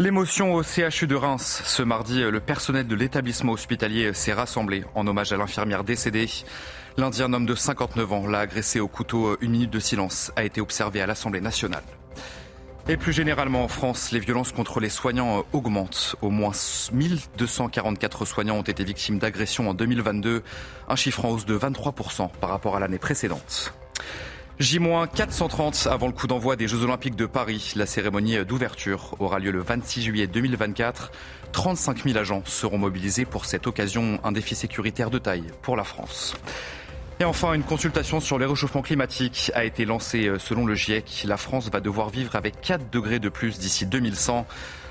L'émotion au CHU de Reims. Ce mardi, le personnel de l'établissement hospitalier s'est rassemblé en hommage à l'infirmière décédée. Lundi, un homme de 59 ans l'a agressé au couteau. Une minute de silence a été observée à l'Assemblée nationale. Et plus généralement en France, les violences contre les soignants augmentent. Au moins 1244 soignants ont été victimes d'agressions en 2022, un chiffre en hausse de 23% par rapport à l'année précédente. J-430 avant le coup d'envoi des Jeux Olympiques de Paris. La cérémonie d'ouverture aura lieu le 26 juillet 2024. 35 000 agents seront mobilisés pour cette occasion, un défi sécuritaire de taille pour la France. Et enfin, une consultation sur les réchauffements climatiques a été lancée selon le GIEC. La France va devoir vivre avec 4 degrés de plus d'ici 2100.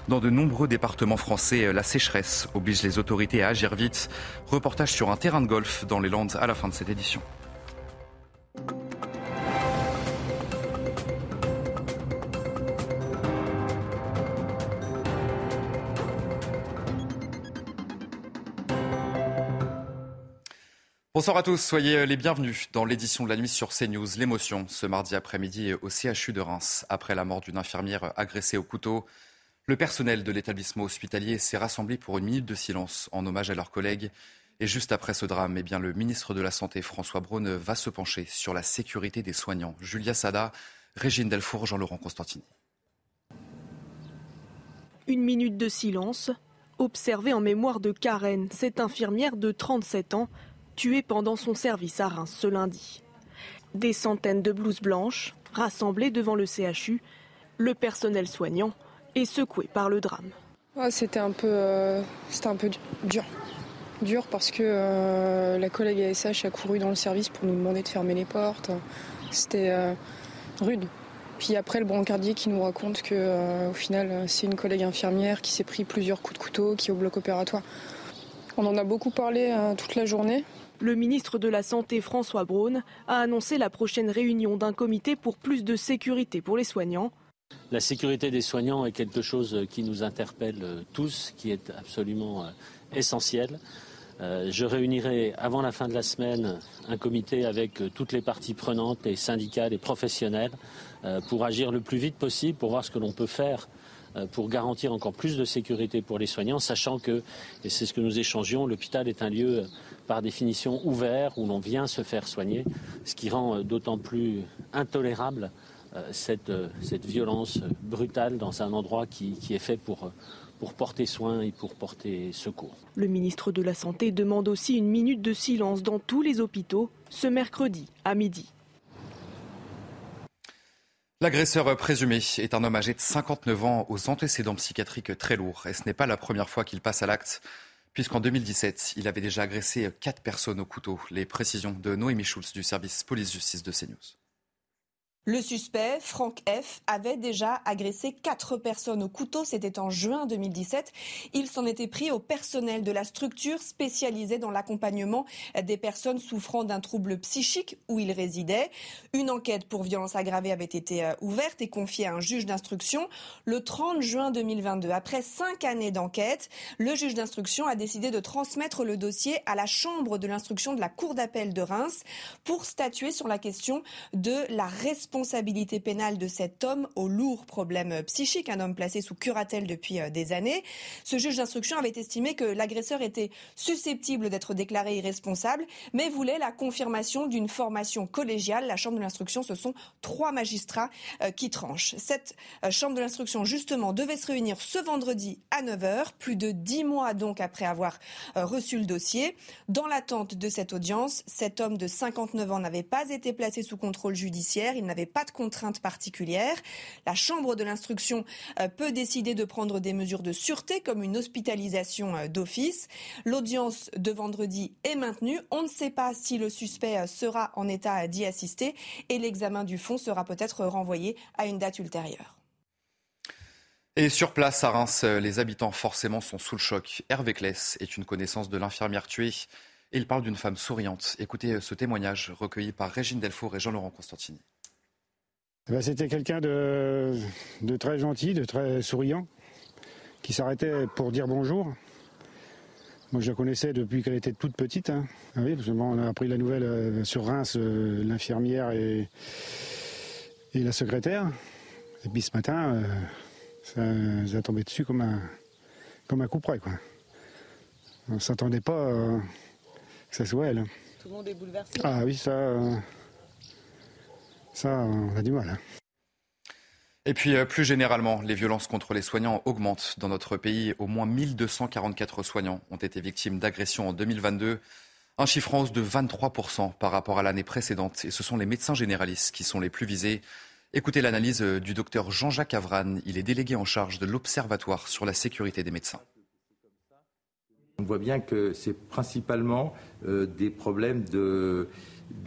Dans de nombreux départements français, la sécheresse oblige les autorités à agir vite. Reportage sur un terrain de golf dans les Landes à la fin de cette édition. Bonsoir à tous, soyez les bienvenus dans l'édition de la nuit sur CNews. L'émotion ce mardi après-midi au CHU de Reims. Après la mort d'une infirmière agressée au couteau, le personnel de l'établissement hospitalier s'est rassemblé pour une minute de silence en hommage à leurs collègues. Et juste après ce drame, eh bien, le ministre de la Santé, François Braun, va se pencher sur la sécurité des soignants. Julia Sada, Régine Delfour, Jean-Laurent Constantini. Une minute de silence, observée en mémoire de Karen, cette infirmière de 37 ans tué pendant son service à Reims ce lundi. Des centaines de blouses blanches rassemblées devant le CHU, le personnel soignant est secoué par le drame. C'était un peu, euh, c'était un peu dur, dur parce que euh, la collègue ASH a couru dans le service pour nous demander de fermer les portes. C'était euh, rude. Puis après le brancardier qui nous raconte que au final c'est une collègue infirmière qui s'est pris plusieurs coups de couteau, qui est au bloc opératoire. On en a beaucoup parlé toute la journée. Le ministre de la Santé, François Braun, a annoncé la prochaine réunion d'un comité pour plus de sécurité pour les soignants. La sécurité des soignants est quelque chose qui nous interpelle tous, qui est absolument essentiel. Je réunirai avant la fin de la semaine un comité avec toutes les parties prenantes, les syndicats, les professionnels, pour agir le plus vite possible, pour voir ce que l'on peut faire pour garantir encore plus de sécurité pour les soignants, sachant que, et c'est ce que nous échangions, l'hôpital est un lieu par définition ouvert où l'on vient se faire soigner, ce qui rend d'autant plus intolérable cette, violence brutale dans un endroit qui, qui est fait pour, pour porter soin et pour porter secours. Le ministre de la Santé demande aussi une minute de silence dans tous les hôpitaux ce mercredi à midi. L'agresseur présumé est un homme âgé de 59 ans aux antécédents psychiatriques très lourds. Et ce n'est pas la première fois qu'il passe à l'acte, puisqu'en 2017, il avait déjà agressé quatre personnes au couteau. Les précisions de Noémie Schulz du service police-justice de CNews. Le suspect, Franck F., avait déjà agressé quatre personnes au couteau. C'était en juin 2017. Il s'en était pris au personnel de la structure spécialisée dans l'accompagnement des personnes souffrant d'un trouble psychique où il résidait. Une enquête pour violence aggravée avait été ouverte et confiée à un juge d'instruction le 30 juin 2022. Après cinq années d'enquête, le juge d'instruction a décidé de transmettre le dossier à la chambre de l'instruction de la Cour d'appel de Reims pour statuer sur la question de la responsabilité responsabilité pénale de cet homme aux lourds problèmes psychiques, un homme placé sous curatelle depuis des années. Ce juge d'instruction avait estimé que l'agresseur était susceptible d'être déclaré irresponsable, mais voulait la confirmation d'une formation collégiale. La chambre de l'instruction, ce sont trois magistrats qui tranchent. Cette chambre de l'instruction, justement, devait se réunir ce vendredi à 9h, plus de dix mois donc après avoir reçu le dossier. Dans l'attente de cette audience, cet homme de 59 ans n'avait pas été placé sous contrôle judiciaire, il n'avait pas de contraintes particulières. La Chambre de l'instruction euh, peut décider de prendre des mesures de sûreté comme une hospitalisation euh, d'office. L'audience de vendredi est maintenue. On ne sait pas si le suspect euh, sera en état d'y assister et l'examen du fond sera peut-être renvoyé à une date ultérieure. Et sur place à Reims, les habitants forcément sont sous le choc. Hervé Kless est une connaissance de l'infirmière tuée. Il parle d'une femme souriante. Écoutez ce témoignage recueilli par Régine Delfour et Jean-Laurent Constantini. Eh ben, c'était quelqu'un de, très gentil, de très souriant, qui s'arrêtait pour dire bonjour. Moi, je la connaissais depuis qu'elle était toute petite. Hein. Ah oui, parce on a appris la nouvelle euh, sur Reims, euh, l'infirmière et, la secrétaire. Et puis ce matin, euh, ça, a tombé dessus comme un, comme un coup près. Quoi. On ne s'attendait pas que ça soit elle. Tout le monde est bouleversé. Ah oui, ça. Ça, on a du mal. Hein. Et puis euh, plus généralement, les violences contre les soignants augmentent dans notre pays. Au moins 1244 soignants ont été victimes d'agressions en 2022, un chiffre en hausse de 23% par rapport à l'année précédente. Et ce sont les médecins généralistes qui sont les plus visés. Écoutez l'analyse euh, du docteur Jean-Jacques Avran. Il est délégué en charge de l'Observatoire sur la sécurité des médecins. On voit bien que c'est principalement euh, des problèmes de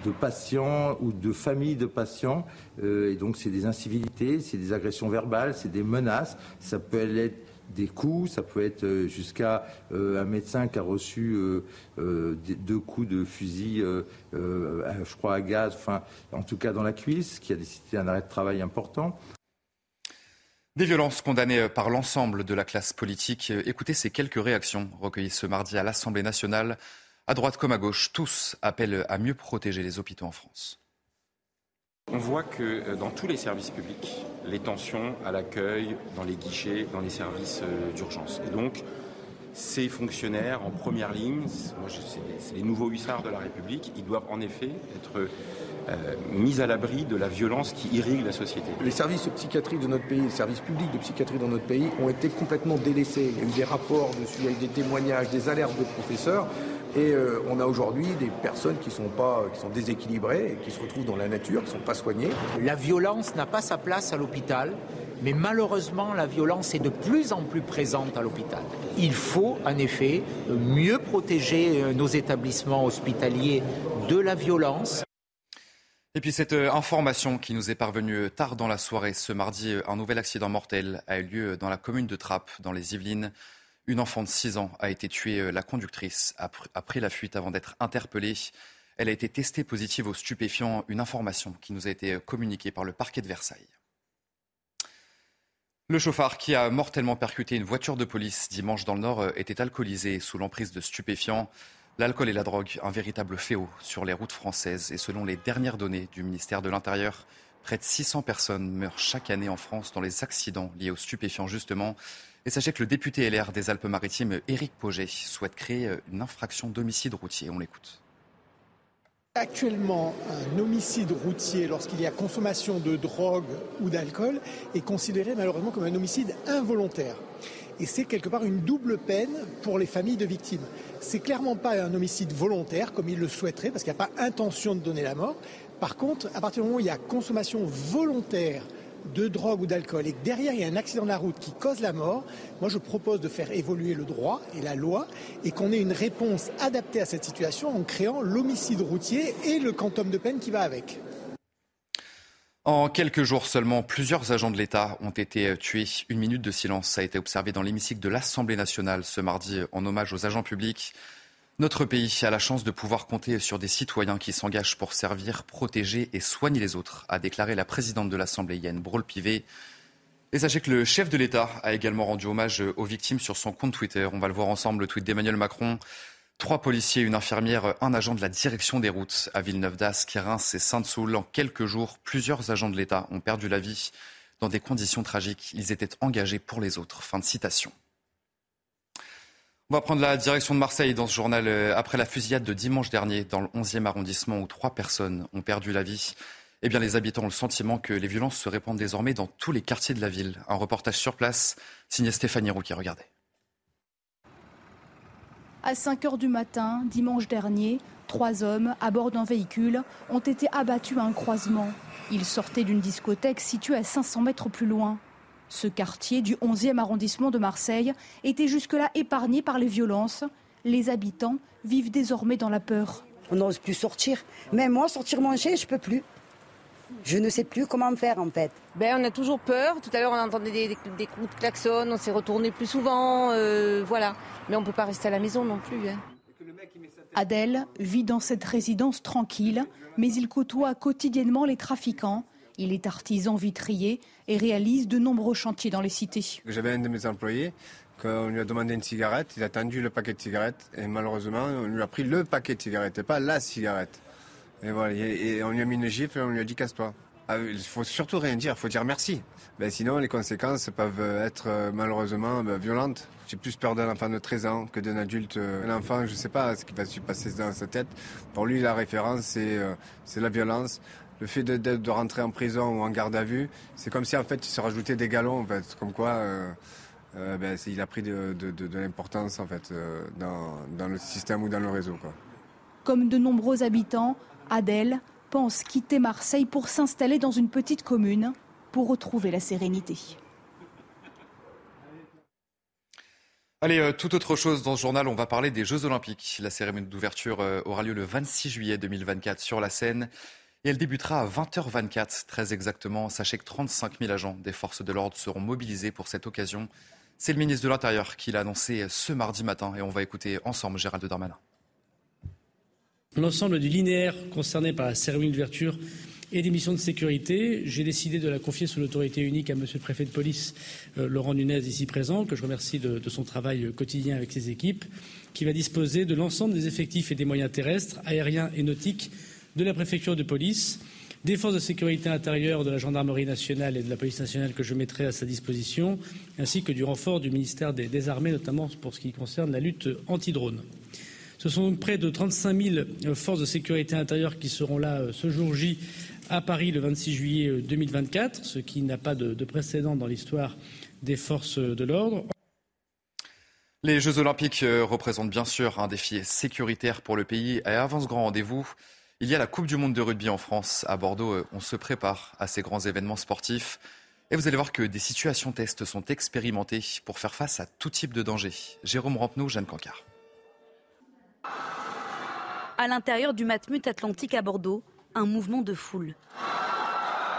de patients ou de familles de patients. Euh, et donc, c'est des incivilités, c'est des agressions verbales, c'est des menaces. Ça peut être des coups, ça peut être euh, jusqu'à euh, un médecin qui a reçu deux coups de fusil, je crois à gaz, enfin, en tout cas dans la cuisse, qui a décidé un arrêt de travail important. Des violences condamnées par l'ensemble de la classe politique. Écoutez ces quelques réactions recueillies ce mardi à l'Assemblée nationale à droite comme à gauche, tous appellent à mieux protéger les hôpitaux en France. On voit que euh, dans tous les services publics, les tensions à l'accueil, dans les guichets, dans les services euh, d'urgence. Et donc, ces fonctionnaires en première ligne, c'est les nouveaux hussards de la République, ils doivent en effet être euh, mis à l'abri de la violence qui irrigue la société. Les services de psychiatrie de notre pays, les services publics de psychiatrie dans notre pays ont été complètement délaissés. Il y a eu des rapports dessus, avec des témoignages, des alertes de professeurs. Et euh, on a aujourd'hui des personnes qui sont, pas, qui sont déséquilibrées, qui se retrouvent dans la nature, qui ne sont pas soignées. La violence n'a pas sa place à l'hôpital, mais malheureusement, la violence est de plus en plus présente à l'hôpital. Il faut en effet mieux protéger euh, nos établissements hospitaliers de la violence. Et puis cette euh, information qui nous est parvenue tard dans la soirée ce mardi, un nouvel accident mortel a eu lieu dans la commune de Trappes, dans les Yvelines. Une enfant de 6 ans a été tuée. Euh, la conductrice a pris la fuite avant d'être interpellée. Elle a été testée positive aux stupéfiants, une information qui nous a été euh, communiquée par le parquet de Versailles. Le chauffard qui a mortellement percuté une voiture de police dimanche dans le Nord euh, était alcoolisé sous l'emprise de stupéfiants. L'alcool et la drogue, un véritable fléau sur les routes françaises. Et selon les dernières données du ministère de l'Intérieur, près de 600 personnes meurent chaque année en France dans les accidents liés aux stupéfiants justement. Et sachez que le député LR des Alpes-Maritimes, Éric Poget, souhaite créer euh, une infraction d'homicide routier. On l'écoute. Actuellement, un homicide routier, lorsqu'il y a consommation de drogue ou d'alcool, est considéré malheureusement comme un homicide involontaire. Et c'est quelque part une double peine pour les familles de victimes. C'est clairement pas un homicide volontaire, comme ils le souhaiteraient, parce qu'il n'y a pas intention de donner la mort. Par contre, à partir du moment où il y a consommation volontaire de drogue ou d'alcool et que derrière il y a un accident de la route qui cause la mort, moi je propose de faire évoluer le droit et la loi et qu'on ait une réponse adaptée à cette situation en créant l'homicide routier et le quantum de peine qui va avec. En quelques jours seulement, plusieurs agents de l'État ont été tués. Une minute de silence a été observée dans l'hémicycle de l'Assemblée nationale ce mardi en hommage aux agents publics. Notre pays a la chance de pouvoir compter sur des citoyens qui s'engagent pour servir, protéger et soigner les autres, a déclaré la présidente de l'Assemblée, Yann Brault-Pivet. Et sachez que le chef de l'État a également rendu hommage aux victimes sur son compte Twitter. On va le voir ensemble, le tweet d'Emmanuel Macron. Trois policiers, une infirmière, un agent de la direction des routes à Villeneuve-d'Ascq, Reims et Sainte-Soule. En quelques jours, plusieurs agents de l'État ont perdu la vie dans des conditions tragiques. Ils étaient engagés pour les autres. Fin de citation. On va prendre la direction de Marseille dans ce journal euh, après la fusillade de dimanche dernier dans le 11e arrondissement où trois personnes ont perdu la vie. Eh bien, les habitants ont le sentiment que les violences se répandent désormais dans tous les quartiers de la ville. Un reportage sur place, signé Stéphanie Roux qui regardait. À 5 heures du matin, dimanche dernier, trois hommes à bord d'un véhicule ont été abattus à un croisement. Il sortait d'une discothèque située à 500 mètres plus loin. Ce quartier du 11e arrondissement de Marseille était jusque-là épargné par les violences. Les habitants vivent désormais dans la peur. On n'ose plus sortir. Même moi, sortir manger, je peux plus. Je ne sais plus comment faire en fait. Ben, on a toujours peur. Tout à l'heure, on entendait des, des, coups de klaxon, on s'est retourné plus souvent. Euh, voilà. Mais on ne peut pas rester à la maison non plus. Hein. Adèle vit dans cette résidence tranquille, mais il côtoie quotidiennement les trafiquants. Il est artisan vitrier et réalise de nombreux chantiers dans les cités. J'avais un de mes employés, qu'on lui a demandé une cigarette, il a tendu le paquet de cigarettes et malheureusement on lui a pris le paquet de cigarettes et pas la cigarette. Et voilà, et on lui a mis une gifle et on lui a dit casse-toi. Ah, il faut surtout rien dire, il faut dire merci. Ben, sinon, les conséquences peuvent être euh, malheureusement ben, violentes. J'ai plus peur d'un enfant de 13 ans que d'un adulte. Euh, un enfant, je ne sais pas ce qui va se passer dans sa tête. Pour lui, la référence, c'est euh, la violence. Le fait de, de, rentrer en prison ou en garde à vue, c'est comme si en fait il se rajoutait des galons, en fait, comme quoi ben, il a pris de, de l'importance en fait dans, dans, le système ou dans le réseau. Quoi. Comme de nombreux habitants, Adèle pense quitter Marseille pour s'installer dans une petite commune pour retrouver la sérénité. Allez, euh, tout autre chose dans ce journal, on va parler des Jeux Olympiques. La cérémonie d'ouverture euh, aura lieu le 26 juillet 2024 sur la Seine et elle débutera à 20h24, très exactement. Sachez que 35 000 agents des forces de l'ordre seront mobilisés pour cette occasion. C'est le ministre de l'Intérieur qui l'a annoncé ce mardi matin et on va écouter ensemble Gérald Darmanin. L'ensemble du linéaire concerné par la cérémonie d'ouverture et des missions de sécurité, j'ai décidé de la confier sous l'autorité unique à Monsieur le préfet de police, euh, Laurent Nunez, ici présent, que je remercie de, son travail quotidien avec ses équipes, qui va disposer de l'ensemble des effectifs et des moyens terrestres, aériens et nautiques de la préfecture de police, des forces de sécurité intérieure de la gendarmerie nationale et de la police nationale que je mettrai à sa disposition, ainsi que du renfort du ministère des, Armées, notamment pour ce qui concerne la lutte anti-drone. Ce sont près de 35 000 euh, forces de sécurité intérieure qui seront là euh, ce jour J à Paris le 26 juillet 2024, euh, ce qui n'a pas de, précédent dans l'histoire des forces de l'ordre. Les Jeux Olympiques représentent bien sûr un défi sécuritaire pour le pays. Et avant ce grand rendez-vous, il y a la Coupe du Monde de rugby en France. À Bordeaux, on se prépare à ces grands événements sportifs. Et vous allez voir que des situations tests sont expérimentées pour faire face à tout type de danger. Jérôme Rampenou, Jeanne Cancard. À l'intérieur du Matmut Atlantique à Bordeaux, un mouvement de foule.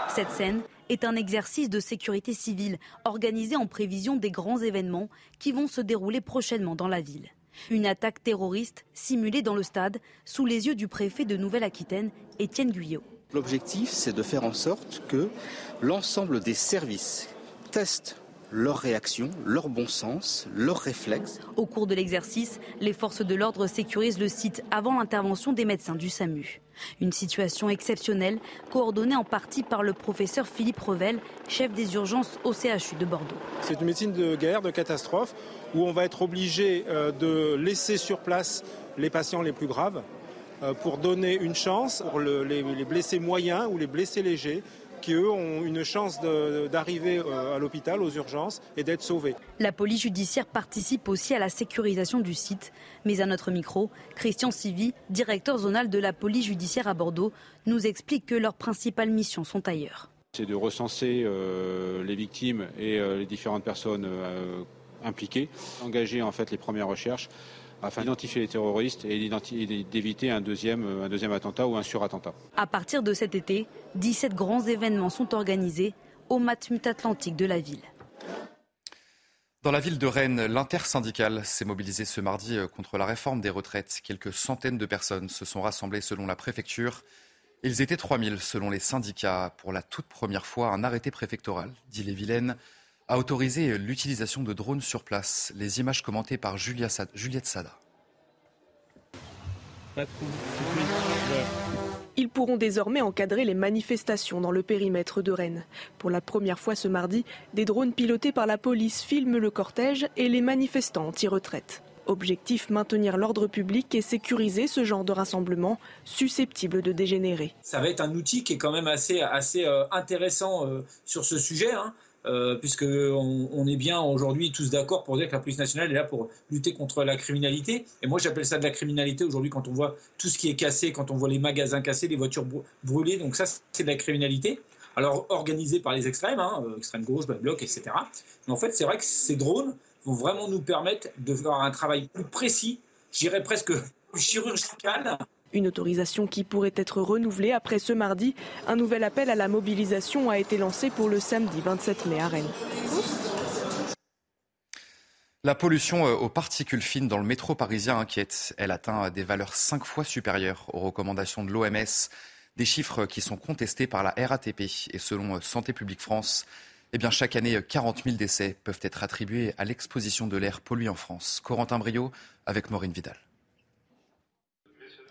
Cette scène est un exercice de sécurité civile organisé en prévision des grands événements qui vont se dérouler prochainement dans la ville. Une attaque terroriste simulée dans le stade sous les yeux du préfet de Nouvelle-Aquitaine, Étienne Guyot. L'objectif, c'est de faire en sorte que l'ensemble des services testent leur réaction, leur bon sens, leurs réflexes. Au cours de l'exercice, les forces de l'ordre sécurisent le site avant l'intervention des médecins du SAMU. Une situation exceptionnelle, coordonnée en partie par le professeur Philippe Revel, chef des urgences au CHU de Bordeaux. C'est une médecine de guerre, de catastrophe, où on va être obligé euh, de laisser sur place les patients les plus graves euh, pour donner une chance pour les blessés moyens ou les blessés légers qui, eux, ont une chance d'arriver euh, à l'hôpital, aux urgences, et d'être sauvés. La police judiciaire participe aussi à la sécurisation du site. Mais à notre micro, Christian Sivi, directeur zonal de la police judiciaire à Bordeaux, nous explique que leurs principales missions sont ailleurs. C'est de recenser euh, les victimes et euh, les différentes personnes impliquées, engager en fait les premières recherches afin d'identifier les terroristes et d'éviter un deuxième, un deuxième attentat ou un surattentat. À partir de cet été, 17 grands événements sont organisés au Matmut Atlantique de la ville. Dans la ville de Rennes, l'intersyndicale s'est mobilisée ce mardi euh, contre la réforme des retraites. Quelques centaines de personnes se sont rassemblées selon la préfecture. Ils étaient 3000 selon les syndicats. Pour la toute première fois, un arrêté préfectoral, dit les Vilaines, a autorisé l'utilisation de drones sur place. Les images commentées par Juliette Sada. Ils pourront désormais encadrer les manifestations dans le périmètre de Rennes. Pour la première fois ce mardi, des drones pilotés par la police filment le cortège et les manifestants anti-retraite. Objectif maintenir l'ordre public et sécuriser ce genre de rassemblement susceptible de dégénérer. Ça va être un outil qui est quand même assez, assez euh, intéressant euh, sur ce sujet. Hein. Euh, puisque on, est bien aujourd'hui tous d'accord pour dire que la police nationale est là pour lutter contre la criminalité. Et moi, j'appelle ça de la criminalité aujourd'hui quand on voit tout ce qui est cassé, quand on voit les magasins cassés, les voitures brûlées. Donc ça, c'est de la criminalité. Alors organisée par les extrêmes, hein, euh, extrême gauche, bloc, etc. Mais en fait, c'est vrai que ces drones vont vraiment nous permettre de faire un travail plus précis, j'irais presque chirurgical, une autorisation qui pourrait être renouvelée après ce mardi. Un nouvel appel à la mobilisation a été lancé pour le samedi 27 mai à Rennes. La pollution euh, aux particules fines dans le métro parisien inquiète. Elle atteint des valeurs cinq fois supérieures aux recommandations de l'OMS. Des chiffres qui sont contestés par la RATP. Et selon euh, Santé publique France, eh bien, chaque année, 40 000 décès peuvent être attribués à l'exposition de l'air pollué en France. Corentin Brio avec Maureen Vidal.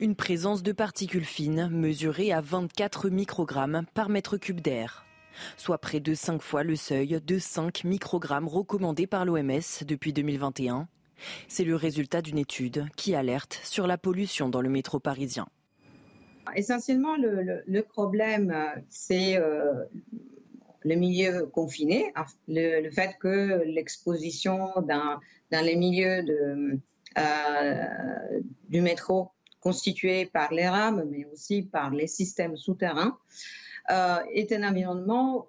Une présence de particules fines mesurée à 24 microgrammes par mètre cube d'air, soit près de 5 fois le seuil de 5 microgrammes recommandé par l'OMS depuis 2021. C'est le résultat d'une étude qui alerte sur la pollution dans le métro parisien. Essentiellement, le, problème, c'est euh, le milieu confiné, le, fait que l'exposition dans, les milieux euh, du métro constitué par les rames, mais aussi par les systèmes souterrains, euh, est un environnement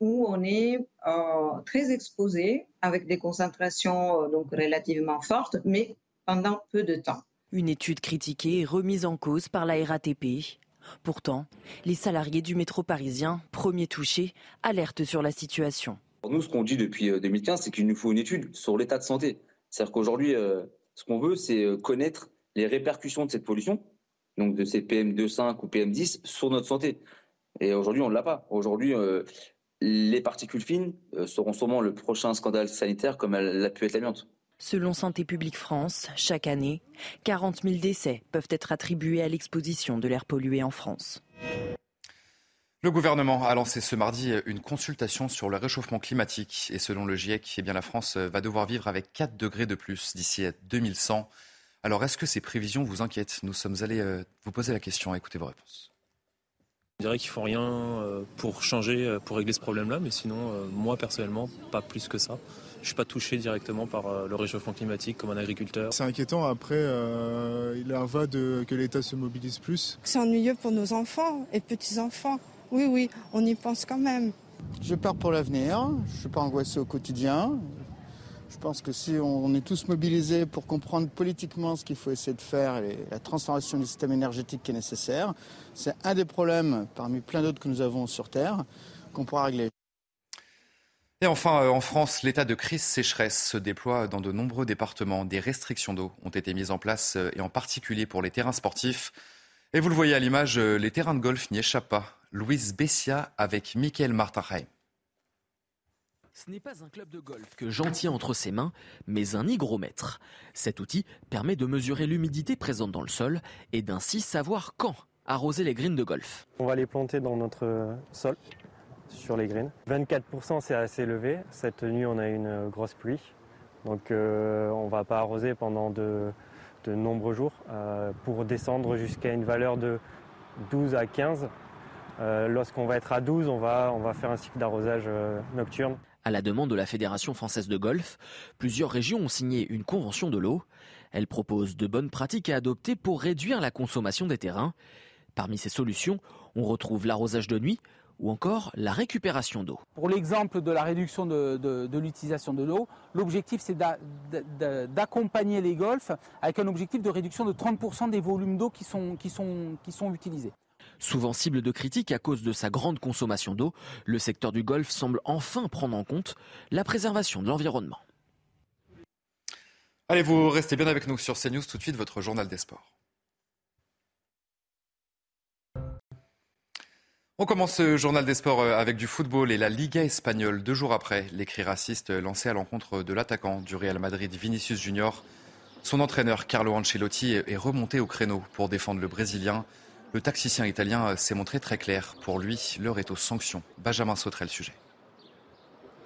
où on est euh, très exposé avec des concentrations euh, donc relativement fortes, mais pendant peu de temps. Une étude critiquée et remise en cause par la RATP. Pourtant, les salariés du métro parisien, premiers touchés, alertent sur la situation. nous, ce qu'on dit depuis 2015, c'est qu'il nous faut une étude sur l'état de santé. C'est-à-dire qu'aujourd'hui, ce qu'on veut, c'est connaître les répercussions de cette pollution, donc de ces PM2,5 ou PM10, sur notre santé. Et aujourd'hui, on ne l'a pas. Aujourd'hui, euh, les particules fines euh, seront sûrement le prochain scandale sanitaire comme elle l'a pu être l'amiante. Selon Santé publique France, chaque année, 40 000 décès peuvent être attribués à l'exposition de l'air pollué en France. Le gouvernement a lancé ce mardi une consultation sur le réchauffement climatique. Et selon le GIEC, eh bien la France va devoir vivre avec 4 degrés de plus d'ici à 2100. Alors, est-ce que ces prévisions vous inquiètent? Nous sommes allés euh, vous poser la question. Écoutez vos réponses. Je dirais qu'il ne faut rien euh, pour changer, euh, pour régler ce problème-là, mais sinon, moi personnellement, pas plus que ça. Je ne suis pas touché directement par le réchauffement climatique comme un agriculteur. C'est inquiétant. Après, il en va de que l'État se mobilise plus. C'est ennuyeux pour nos enfants et petits-enfants. Oui, oui, on y pense quand même. Je pars pour l'avenir. Je ne suis pas angoissé au quotidien. Je pense que si on est tous mobilisés pour comprendre politiquement ce qu'il faut essayer de faire et la transformation du système énergétique qui est nécessaire, c'est un des problèmes parmi plein d'autres que nous avons sur Terre qu'on pourra régler. Et enfin, euh, en France, l'état de crise sécheresse se déploie dans de nombreux départements. Des restrictions d'eau ont été mises en place, euh, et en particulier pour les terrains sportifs. Et vous le voyez à l'image, euh, les terrains de golf n'y échappent pas. Louise Bessia avec Michael Martinheim. Ce n'est pas un club de golf que Jean tient entre ses mains, mais un hygromètre. Cet outil permet de mesurer l'humidité présente dans le sol et d'ainsi savoir quand arroser les greens de golf. On va les planter dans notre sol, sur les greens. 24% c'est assez élevé. Cette nuit on a une grosse pluie, donc euh, on ne va pas arroser pendant de, nombreux jours euh, pour descendre jusqu'à une valeur de 12 à 15. Euh, lorsqu'on va être à 12, on va, on va faire un cycle d'arrosage nocturne. À la demande de la Fédération française de golf, plusieurs régions ont signé une convention de l'eau. Elle propose de bonnes pratiques à adopter pour réduire la consommation des terrains. Parmi ces solutions, on retrouve l'arrosage de nuit ou encore la récupération d'eau. Pour l'exemple de la réduction de, l'utilisation de l'eau, l'objectif c'est d'accompagner les golfs avec un objectif de réduction de 30% des volumes d'eau qui sont, utilisés. Souvent cible de critiques à cause de sa grande consommation d'eau, le secteur du golf semble enfin prendre en compte la préservation de l'environnement. Allez, vous restez bien avec nous sur CNews tout de suite, votre journal des sports. On commence ce journal des sports euh, avec du football et la Liga espagnole. Deux jours après, les cris racistes lancés à l'encontre de l'attaquant du Real Madrid, Vinicius Junior. Son entraîneur, Carlo Ancelotti, est remonté au créneau pour défendre le Brésilien. Le taxicien italien s'est montré très clair. Pour lui, l'heure est aux sanctions. Benjamin sauterait le sujet.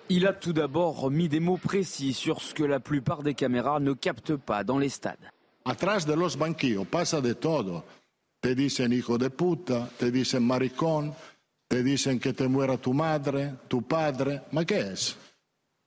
Il a tout d'abord mis des mots précis sur ce que la plupart des caméras ne captent pas dans les stades. Atrás de los banquillos pasa de todo. Te dicen hijo de puta, te dicen maricón, te dicen que te muera tu madre, tu padre, ma ¿qué es?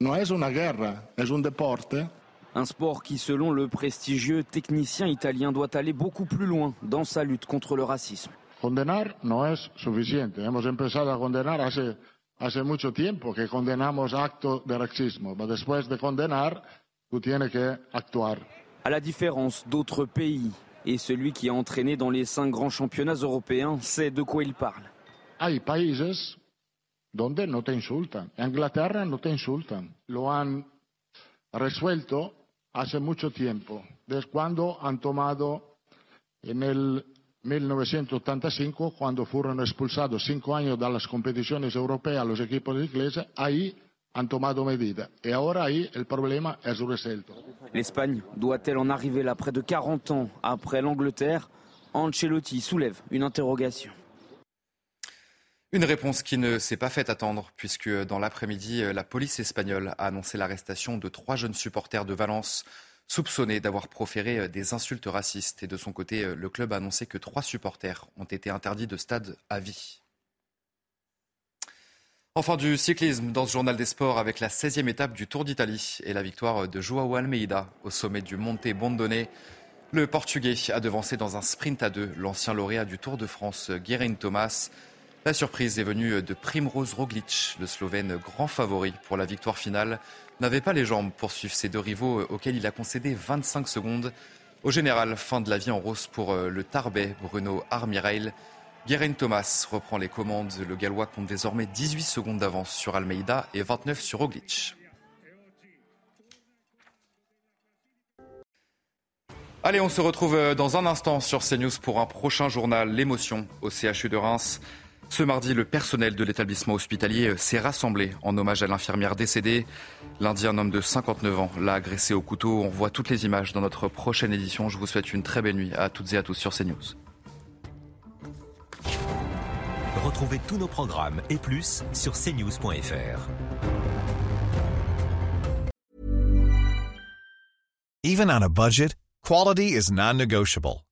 No es una guerra, es un deporte. Un sport qui, selon le prestigieux technicien italien, doit aller beaucoup plus loin dans sa lutte contre le racisme. Condenar no es suficiente. Hemos empezado a condenar hace, hace mucho tiempo que condenamos actos de racismo. Pero después de condenar, tú tienes que actuar. À la différence d'autres pays, et celui qui a entraîné dans les cinq grands championnats européens sait de quoi il parle. Hay países donde no te insultan. En Inglaterra no te insultan. Lo han resuelto hace mucho tiempo, desde cuando han tomado en el 1985, cuando fueron expulsados cinco años de las competiciones europeas los equipos ingleses, ahí han tomado medidas. Y ahora ahí el problema es resuelto. L'Espagne doit-elle en arriver là près de 40 ans après l'Angleterre? Ancelotti soulève une interrogation. Une réponse qui ne s'est pas fait attendre, puisque dans l'après-midi, la police espagnole a annoncé l'arrestation de trois jeunes supporters de Valence soupçonnés d'avoir proféré des insultes racistes. Et de son côté, le club a annoncé que trois supporters ont été interdits de stade à vie. Enfin du cyclisme dans ce journal des sports avec la 16e étape du Tour d'Italie et la victoire de Joao Almeida au sommet du Monte Bondone. Le Portugais a devancé dans un sprint à deux l'ancien lauréat du Tour de France, Guérin Thomas. La surprise est venue de Primoz Roglic, le Slovène grand favori pour la victoire finale, n'avait pas les jambes pour suivre ses deux rivaux auxquels il a concédé 25 secondes. Au général, fin de la vie en rose pour le Tarbais Bruno Armirail. Guérin Thomas reprend les commandes. Le Gallois compte désormais 18 secondes d'avance sur Almeida et 29 sur Roglic. Allez, on se retrouve dans un instant sur CNews pour un prochain journal, l'émotion au CHU de Reims. Ce mardi, le personnel de l'établissement hospitalier s'est rassemblé en hommage à l'infirmière décédée. Lundi, un homme de 59 ans l'a agressé au couteau. On voit toutes les images dans notre prochaine édition. Je vous souhaite une très belle nuit à toutes et à tous sur CNews. Retrouvez tous nos programmes et plus sur cnews.fr. Even on a budget, quality is non-negotiable.